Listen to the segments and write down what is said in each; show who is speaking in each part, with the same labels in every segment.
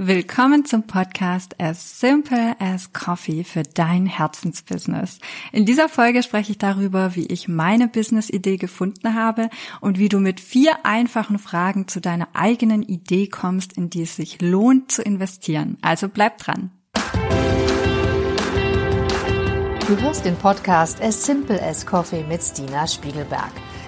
Speaker 1: Willkommen zum Podcast As Simple as Coffee für dein Herzensbusiness. In dieser Folge spreche ich darüber, wie ich meine Business-Idee gefunden habe und wie du mit vier einfachen Fragen zu deiner eigenen Idee kommst, in die es sich lohnt zu investieren. Also bleib dran.
Speaker 2: Du hörst den Podcast As Simple as Coffee mit Stina Spiegelberg.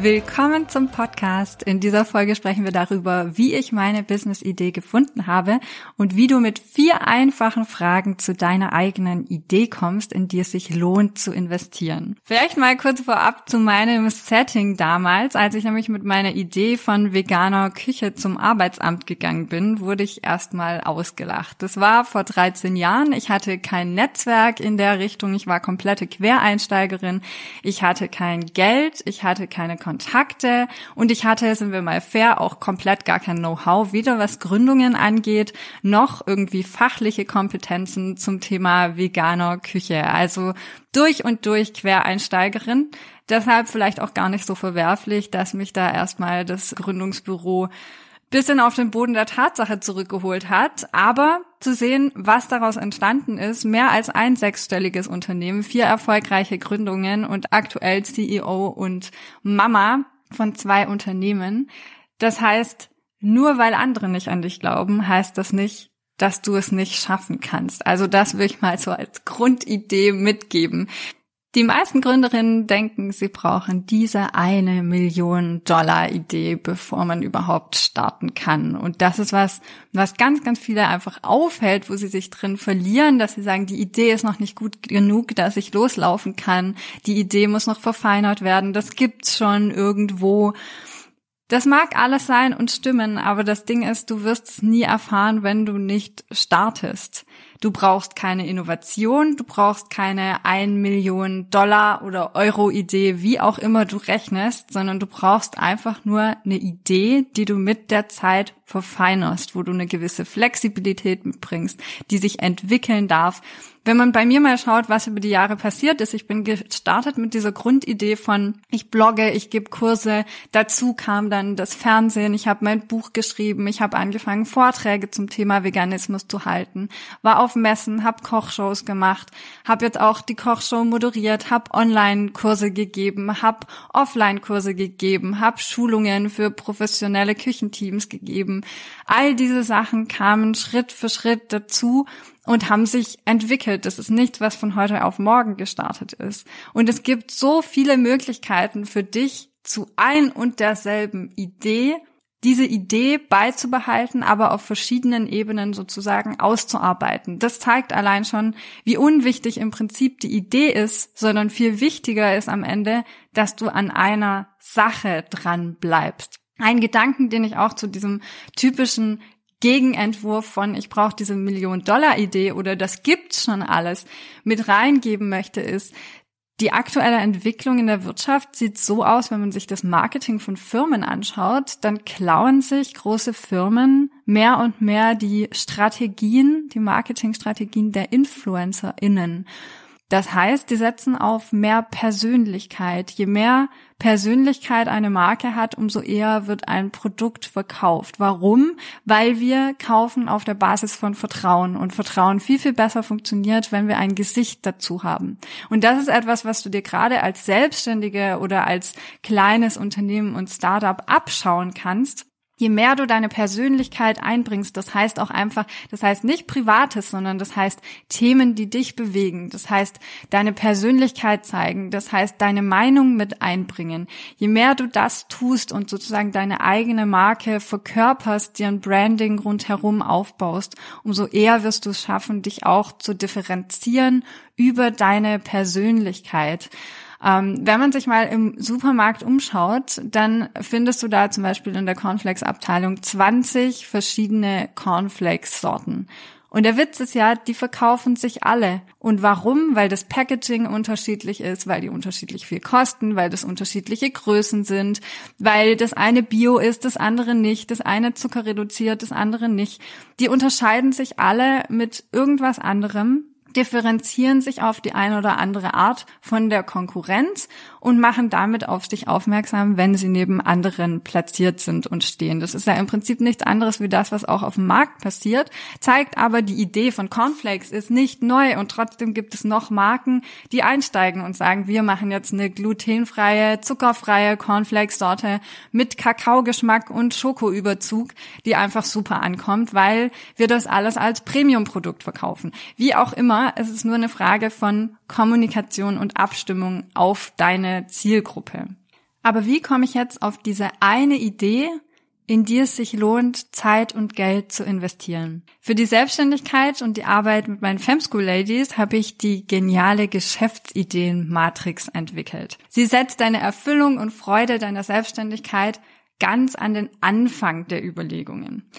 Speaker 1: Willkommen zum Podcast. In dieser Folge sprechen wir darüber, wie ich meine Business-Idee gefunden habe und wie du mit vier einfachen Fragen zu deiner eigenen Idee kommst, in die es sich lohnt zu investieren. Vielleicht mal kurz vorab zu meinem Setting damals. Als ich nämlich mit meiner Idee von veganer Küche zum Arbeitsamt gegangen bin, wurde ich erstmal ausgelacht. Das war vor 13 Jahren. Ich hatte kein Netzwerk in der Richtung. Ich war komplette Quereinsteigerin. Ich hatte kein Geld. Ich hatte keine Kontakte und ich hatte, sind wir mal fair, auch komplett gar kein Know-how, weder was Gründungen angeht, noch irgendwie fachliche Kompetenzen zum Thema veganer Küche. Also durch und durch Quereinsteigerin. Deshalb vielleicht auch gar nicht so verwerflich, dass mich da erstmal das Gründungsbüro bisschen auf den Boden der Tatsache zurückgeholt hat, aber zu sehen, was daraus entstanden ist, mehr als ein sechsstelliges Unternehmen, vier erfolgreiche Gründungen und aktuell CEO und Mama von zwei Unternehmen. Das heißt, nur weil andere nicht an dich glauben, heißt das nicht, dass du es nicht schaffen kannst. Also das will ich mal so als Grundidee mitgeben. Die meisten Gründerinnen denken, sie brauchen diese eine Million Dollar Idee, bevor man überhaupt starten kann. Und das ist was, was ganz, ganz viele einfach aufhält, wo sie sich drin verlieren, dass sie sagen, die Idee ist noch nicht gut genug, dass ich loslaufen kann. Die Idee muss noch verfeinert werden. Das gibt's schon irgendwo. Das mag alles sein und stimmen, aber das Ding ist, du wirst es nie erfahren, wenn du nicht startest. Du brauchst keine Innovation, du brauchst keine 1 Million Dollar oder Euro Idee, wie auch immer du rechnest, sondern du brauchst einfach nur eine Idee, die du mit der Zeit verfeinerst, wo du eine gewisse Flexibilität mitbringst, die sich entwickeln darf. Wenn man bei mir mal schaut, was über die Jahre passiert ist, ich bin gestartet mit dieser Grundidee von, ich blogge, ich gebe Kurse, dazu kam dann das Fernsehen, ich habe mein Buch geschrieben, ich habe angefangen, Vorträge zum Thema Veganismus zu halten, war auf Messen, habe Kochshows gemacht, habe jetzt auch die Kochshow moderiert, habe Online-Kurse gegeben, habe Offline-Kurse gegeben, habe Schulungen für professionelle Küchenteams gegeben, All diese Sachen kamen Schritt für Schritt dazu und haben sich entwickelt. Das ist nichts, was von heute auf morgen gestartet ist. Und es gibt so viele Möglichkeiten für dich zu ein und derselben Idee, diese Idee beizubehalten, aber auf verschiedenen Ebenen sozusagen auszuarbeiten. Das zeigt allein schon, wie unwichtig im Prinzip die Idee ist, sondern viel wichtiger ist am Ende, dass du an einer Sache dran bleibst. Ein Gedanken, den ich auch zu diesem typischen Gegenentwurf von ich brauche diese Million-Dollar-Idee oder das gibt's schon alles mit reingeben möchte, ist, die aktuelle Entwicklung in der Wirtschaft sieht so aus, wenn man sich das Marketing von Firmen anschaut, dann klauen sich große Firmen mehr und mehr die Strategien, die Marketingstrategien der InfluencerInnen. Das heißt, die setzen auf mehr Persönlichkeit. Je mehr Persönlichkeit eine Marke hat, umso eher wird ein Produkt verkauft. Warum? Weil wir kaufen auf der Basis von Vertrauen und Vertrauen viel, viel besser funktioniert, wenn wir ein Gesicht dazu haben. Und das ist etwas, was du dir gerade als Selbstständige oder als kleines Unternehmen und Startup abschauen kannst je mehr du deine Persönlichkeit einbringst, das heißt auch einfach, das heißt nicht Privates, sondern das heißt Themen, die dich bewegen, das heißt deine Persönlichkeit zeigen, das heißt deine Meinung mit einbringen. Je mehr du das tust und sozusagen deine eigene Marke verkörperst, dir ein Branding rundherum aufbaust, umso eher wirst du es schaffen, dich auch zu differenzieren über deine Persönlichkeit. Ähm, wenn man sich mal im Supermarkt umschaut, dann findest du da zum Beispiel in der Cornflakes-Abteilung 20 verschiedene Cornflakes-Sorten. Und der Witz ist ja, die verkaufen sich alle. Und warum? Weil das Packaging unterschiedlich ist, weil die unterschiedlich viel kosten, weil das unterschiedliche Größen sind, weil das eine Bio ist, das andere nicht, das eine Zucker reduziert, das andere nicht. Die unterscheiden sich alle mit irgendwas anderem differenzieren sich auf die eine oder andere Art von der Konkurrenz und machen damit auf sich aufmerksam, wenn sie neben anderen platziert sind und stehen. Das ist ja im Prinzip nichts anderes wie das, was auch auf dem Markt passiert, zeigt aber die Idee von Cornflakes ist nicht neu und trotzdem gibt es noch Marken, die einsteigen und sagen, wir machen jetzt eine glutenfreie, zuckerfreie Cornflakes-Sorte mit Kakaogeschmack und Schokoüberzug, die einfach super ankommt, weil wir das alles als Premium-Produkt verkaufen. Wie auch immer, es ist nur eine Frage von Kommunikation und Abstimmung auf deine Zielgruppe. Aber wie komme ich jetzt auf diese eine Idee, in die es sich lohnt, Zeit und Geld zu investieren. Für die Selbstständigkeit und die Arbeit mit meinen Femschool Ladies habe ich die geniale Geschäftsideen-Matrix entwickelt. Sie setzt deine Erfüllung und Freude deiner Selbstständigkeit ganz an den Anfang der Überlegungen.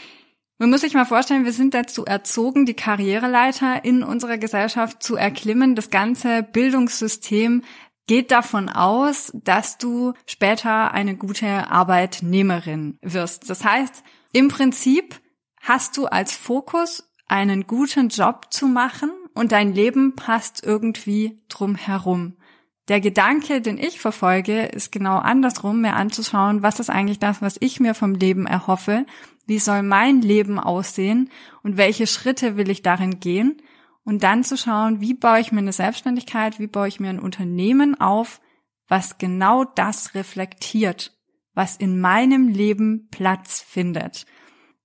Speaker 1: Man muss sich mal vorstellen, wir sind dazu erzogen, die Karriereleiter in unserer Gesellschaft zu erklimmen. Das ganze Bildungssystem geht davon aus, dass du später eine gute Arbeitnehmerin wirst. Das heißt, im Prinzip hast du als Fokus einen guten Job zu machen und dein Leben passt irgendwie drum herum. Der Gedanke, den ich verfolge, ist genau andersrum, mir anzuschauen, was ist eigentlich das, was ich mir vom Leben erhoffe, wie soll mein Leben aussehen? Und welche Schritte will ich darin gehen? Und dann zu schauen, wie baue ich mir eine Selbstständigkeit, wie baue ich mir ein Unternehmen auf, was genau das reflektiert, was in meinem Leben Platz findet.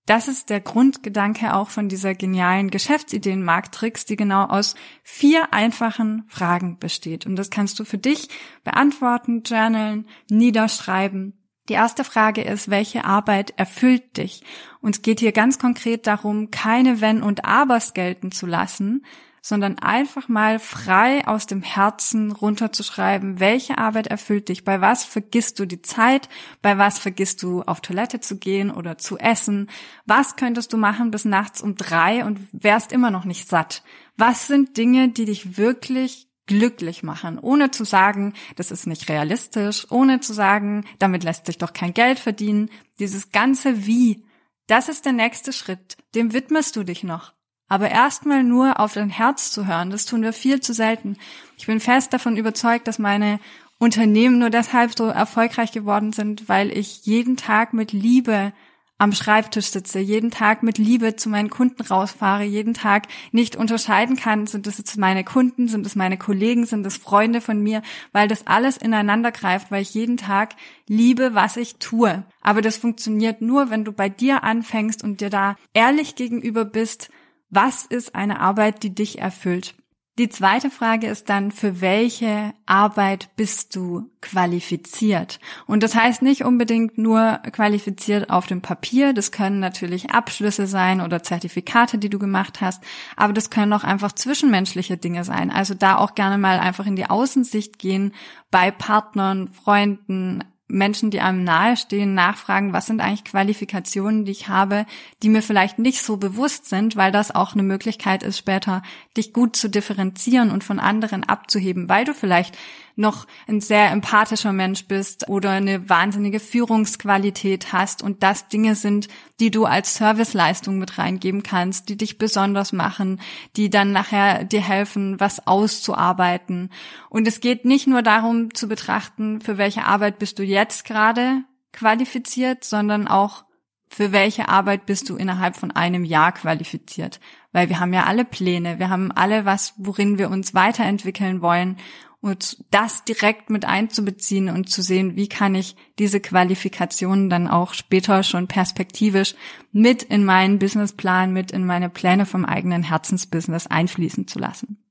Speaker 1: Das ist der Grundgedanke auch von dieser genialen Geschäftsideen-Marktrix, die genau aus vier einfachen Fragen besteht. Und das kannst du für dich beantworten, journalen, niederschreiben die erste Frage ist, welche Arbeit erfüllt dich? Und es geht hier ganz konkret darum, keine Wenn und Abers gelten zu lassen, sondern einfach mal frei aus dem Herzen runterzuschreiben, welche Arbeit erfüllt dich, bei was vergisst du die Zeit, bei was vergisst du auf Toilette zu gehen oder zu essen, was könntest du machen bis nachts um drei und wärst immer noch nicht satt. Was sind Dinge, die dich wirklich glücklich machen, ohne zu sagen, das ist nicht realistisch, ohne zu sagen, damit lässt sich doch kein Geld verdienen. Dieses ganze Wie, das ist der nächste Schritt, dem widmest du dich noch. Aber erstmal nur auf dein Herz zu hören, das tun wir viel zu selten. Ich bin fest davon überzeugt, dass meine Unternehmen nur deshalb so erfolgreich geworden sind, weil ich jeden Tag mit Liebe am Schreibtisch sitze, jeden Tag mit Liebe zu meinen Kunden rausfahre, jeden Tag nicht unterscheiden kann, sind es jetzt meine Kunden, sind es meine Kollegen, sind es Freunde von mir, weil das alles ineinander greift, weil ich jeden Tag liebe, was ich tue. Aber das funktioniert nur, wenn du bei dir anfängst und dir da ehrlich gegenüber bist, was ist eine Arbeit, die dich erfüllt. Die zweite Frage ist dann, für welche Arbeit bist du qualifiziert? Und das heißt nicht unbedingt nur qualifiziert auf dem Papier. Das können natürlich Abschlüsse sein oder Zertifikate, die du gemacht hast. Aber das können auch einfach zwischenmenschliche Dinge sein. Also da auch gerne mal einfach in die Außensicht gehen bei Partnern, Freunden, Menschen, die einem nahestehen, nachfragen, was sind eigentlich Qualifikationen, die ich habe, die mir vielleicht nicht so bewusst sind, weil das auch eine Möglichkeit ist, später dich gut zu differenzieren und von anderen abzuheben, weil du vielleicht noch ein sehr empathischer Mensch bist oder eine wahnsinnige Führungsqualität hast und das Dinge sind, die du als Serviceleistung mit reingeben kannst, die dich besonders machen, die dann nachher dir helfen, was auszuarbeiten. Und es geht nicht nur darum zu betrachten, für welche Arbeit bist du jetzt gerade qualifiziert, sondern auch für welche Arbeit bist du innerhalb von einem Jahr qualifiziert? Weil wir haben ja alle Pläne, wir haben alle was, worin wir uns weiterentwickeln wollen und das direkt mit einzubeziehen und zu sehen, wie kann ich diese Qualifikationen dann auch später schon perspektivisch mit in meinen Businessplan, mit in meine Pläne vom eigenen Herzensbusiness einfließen zu lassen.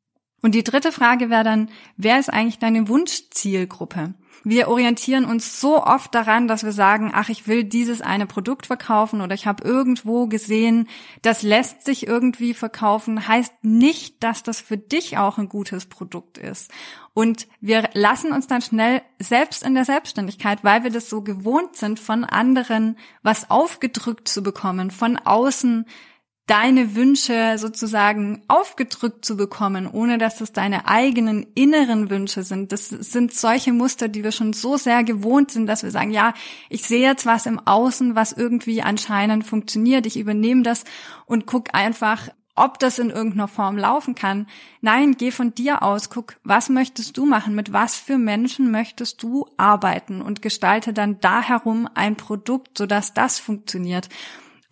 Speaker 1: Und die dritte Frage wäre dann, wer ist eigentlich deine Wunschzielgruppe? Wir orientieren uns so oft daran, dass wir sagen, ach, ich will dieses eine Produkt verkaufen oder ich habe irgendwo gesehen, das lässt sich irgendwie verkaufen, heißt nicht, dass das für dich auch ein gutes Produkt ist. Und wir lassen uns dann schnell selbst in der Selbstständigkeit, weil wir das so gewohnt sind, von anderen was aufgedrückt zu bekommen, von außen deine Wünsche sozusagen aufgedrückt zu bekommen, ohne dass es deine eigenen inneren Wünsche sind. Das sind solche Muster, die wir schon so sehr gewohnt sind, dass wir sagen, ja, ich sehe jetzt was im Außen, was irgendwie anscheinend funktioniert. Ich übernehme das und guck einfach, ob das in irgendeiner Form laufen kann. Nein, geh von dir aus, guck, was möchtest du machen, mit was für Menschen möchtest du arbeiten und gestalte dann da herum ein Produkt, sodass das funktioniert.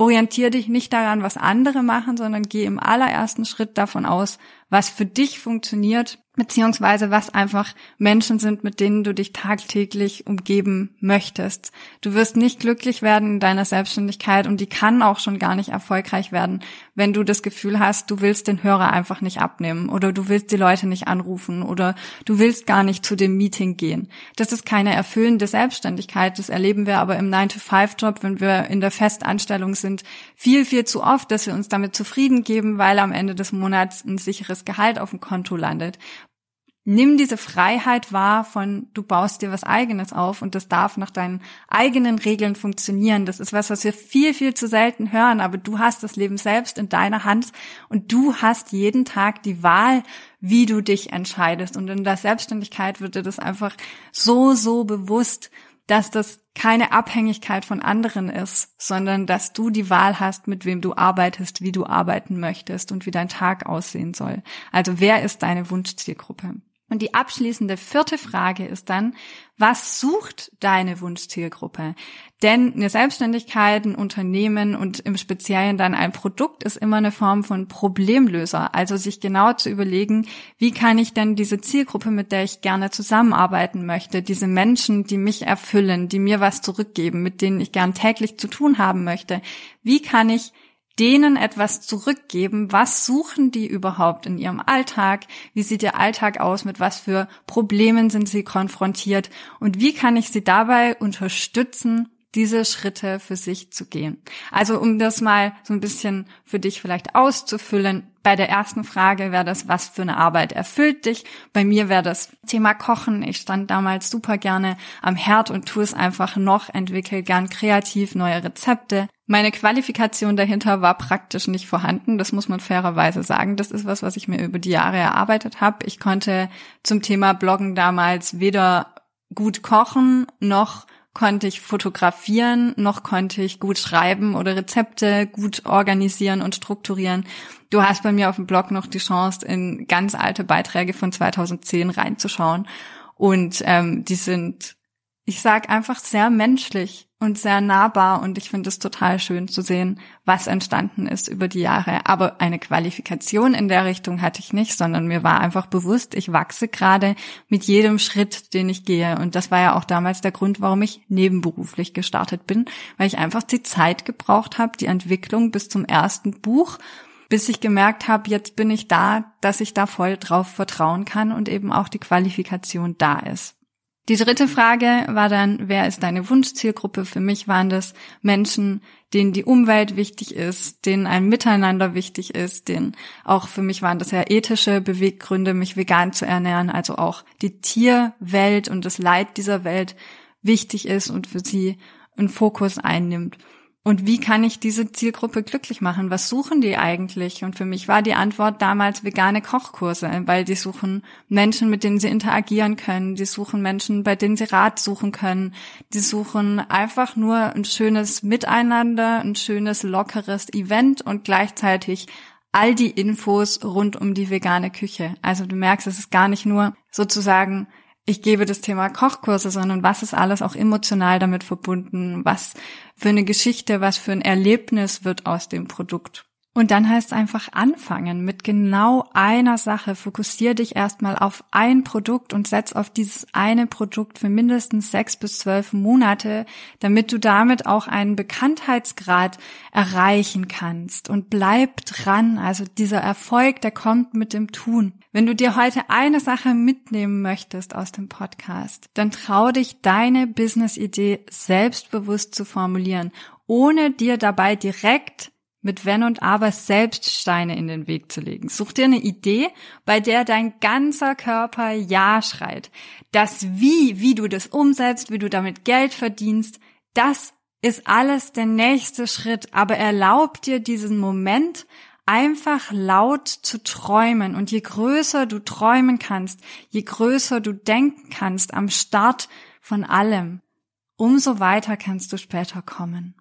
Speaker 1: Orientier dich nicht daran, was andere machen, sondern geh im allerersten Schritt davon aus, was für dich funktioniert beziehungsweise was einfach Menschen sind, mit denen du dich tagtäglich umgeben möchtest. Du wirst nicht glücklich werden in deiner Selbstständigkeit und die kann auch schon gar nicht erfolgreich werden, wenn du das Gefühl hast, du willst den Hörer einfach nicht abnehmen oder du willst die Leute nicht anrufen oder du willst gar nicht zu dem Meeting gehen. Das ist keine erfüllende Selbstständigkeit. Das erleben wir aber im 9-to-5-Job, wenn wir in der Festanstellung sind, viel, viel zu oft, dass wir uns damit zufrieden geben, weil am Ende des Monats ein sicheres Gehalt auf dem Konto landet Nimm diese Freiheit wahr von, du baust dir was eigenes auf und das darf nach deinen eigenen Regeln funktionieren. Das ist was, was wir viel, viel zu selten hören, aber du hast das Leben selbst in deiner Hand und du hast jeden Tag die Wahl, wie du dich entscheidest. Und in der Selbstständigkeit wird dir das einfach so, so bewusst, dass das keine Abhängigkeit von anderen ist, sondern dass du die Wahl hast, mit wem du arbeitest, wie du arbeiten möchtest und wie dein Tag aussehen soll. Also wer ist deine Wunschzielgruppe? Und die abschließende vierte Frage ist dann, was sucht deine Wunschzielgruppe? Denn eine Selbstständigkeit, ein Unternehmen und im Speziellen dann ein Produkt ist immer eine Form von Problemlöser. Also sich genau zu überlegen, wie kann ich denn diese Zielgruppe, mit der ich gerne zusammenarbeiten möchte, diese Menschen, die mich erfüllen, die mir was zurückgeben, mit denen ich gern täglich zu tun haben möchte, wie kann ich denen etwas zurückgeben. Was suchen die überhaupt in ihrem Alltag? Wie sieht ihr Alltag aus? Mit was für Problemen sind sie konfrontiert? Und wie kann ich sie dabei unterstützen, diese Schritte für sich zu gehen. Also um das mal so ein bisschen für dich vielleicht auszufüllen. Bei der ersten Frage wäre das, was für eine Arbeit erfüllt dich? Bei mir wäre das Thema Kochen. Ich stand damals super gerne am Herd und tue es einfach noch, entwickle gern kreativ neue Rezepte. Meine Qualifikation dahinter war praktisch nicht vorhanden, das muss man fairerweise sagen. Das ist was, was ich mir über die Jahre erarbeitet habe. Ich konnte zum Thema Bloggen damals weder gut kochen noch konnte ich fotografieren, noch konnte ich gut schreiben oder Rezepte gut organisieren und strukturieren. Du hast bei mir auf dem Blog noch die Chance, in ganz alte Beiträge von 2010 reinzuschauen. Und ähm, die sind, ich sag einfach, sehr menschlich und sehr nahbar und ich finde es total schön zu sehen, was entstanden ist über die Jahre. Aber eine Qualifikation in der Richtung hatte ich nicht, sondern mir war einfach bewusst, ich wachse gerade mit jedem Schritt, den ich gehe. Und das war ja auch damals der Grund, warum ich nebenberuflich gestartet bin, weil ich einfach die Zeit gebraucht habe, die Entwicklung bis zum ersten Buch, bis ich gemerkt habe, jetzt bin ich da, dass ich da voll drauf vertrauen kann und eben auch die Qualifikation da ist. Die dritte Frage war dann, wer ist deine Wunschzielgruppe? Für mich waren das Menschen, denen die Umwelt wichtig ist, denen ein Miteinander wichtig ist, denen auch für mich waren das ja ethische Beweggründe, mich vegan zu ernähren, also auch die Tierwelt und das Leid dieser Welt wichtig ist und für sie einen Fokus einnimmt. Und wie kann ich diese Zielgruppe glücklich machen? Was suchen die eigentlich? Und für mich war die Antwort damals vegane Kochkurse, weil die suchen Menschen, mit denen sie interagieren können. Die suchen Menschen, bei denen sie Rat suchen können. Die suchen einfach nur ein schönes Miteinander, ein schönes, lockeres Event und gleichzeitig all die Infos rund um die vegane Küche. Also du merkst, es ist gar nicht nur sozusagen ich gebe das Thema Kochkurse, sondern was ist alles auch emotional damit verbunden, was für eine Geschichte, was für ein Erlebnis wird aus dem Produkt. Und dann heißt es einfach anfangen mit genau einer Sache. Fokussier dich erstmal auf ein Produkt und setz auf dieses eine Produkt für mindestens sechs bis zwölf Monate, damit du damit auch einen Bekanntheitsgrad erreichen kannst. Und bleib dran. Also dieser Erfolg, der kommt mit dem Tun. Wenn du dir heute eine Sache mitnehmen möchtest aus dem Podcast, dann trau dich, deine Business-Idee selbstbewusst zu formulieren, ohne dir dabei direkt mit Wenn und Aber selbst Steine in den Weg zu legen. Such dir eine Idee, bei der dein ganzer Körper Ja schreit. Das Wie, wie du das umsetzt, wie du damit Geld verdienst, das ist alles der nächste Schritt. Aber erlaub dir diesen Moment einfach laut zu träumen. Und je größer du träumen kannst, je größer du denken kannst am Start von allem, umso weiter kannst du später kommen.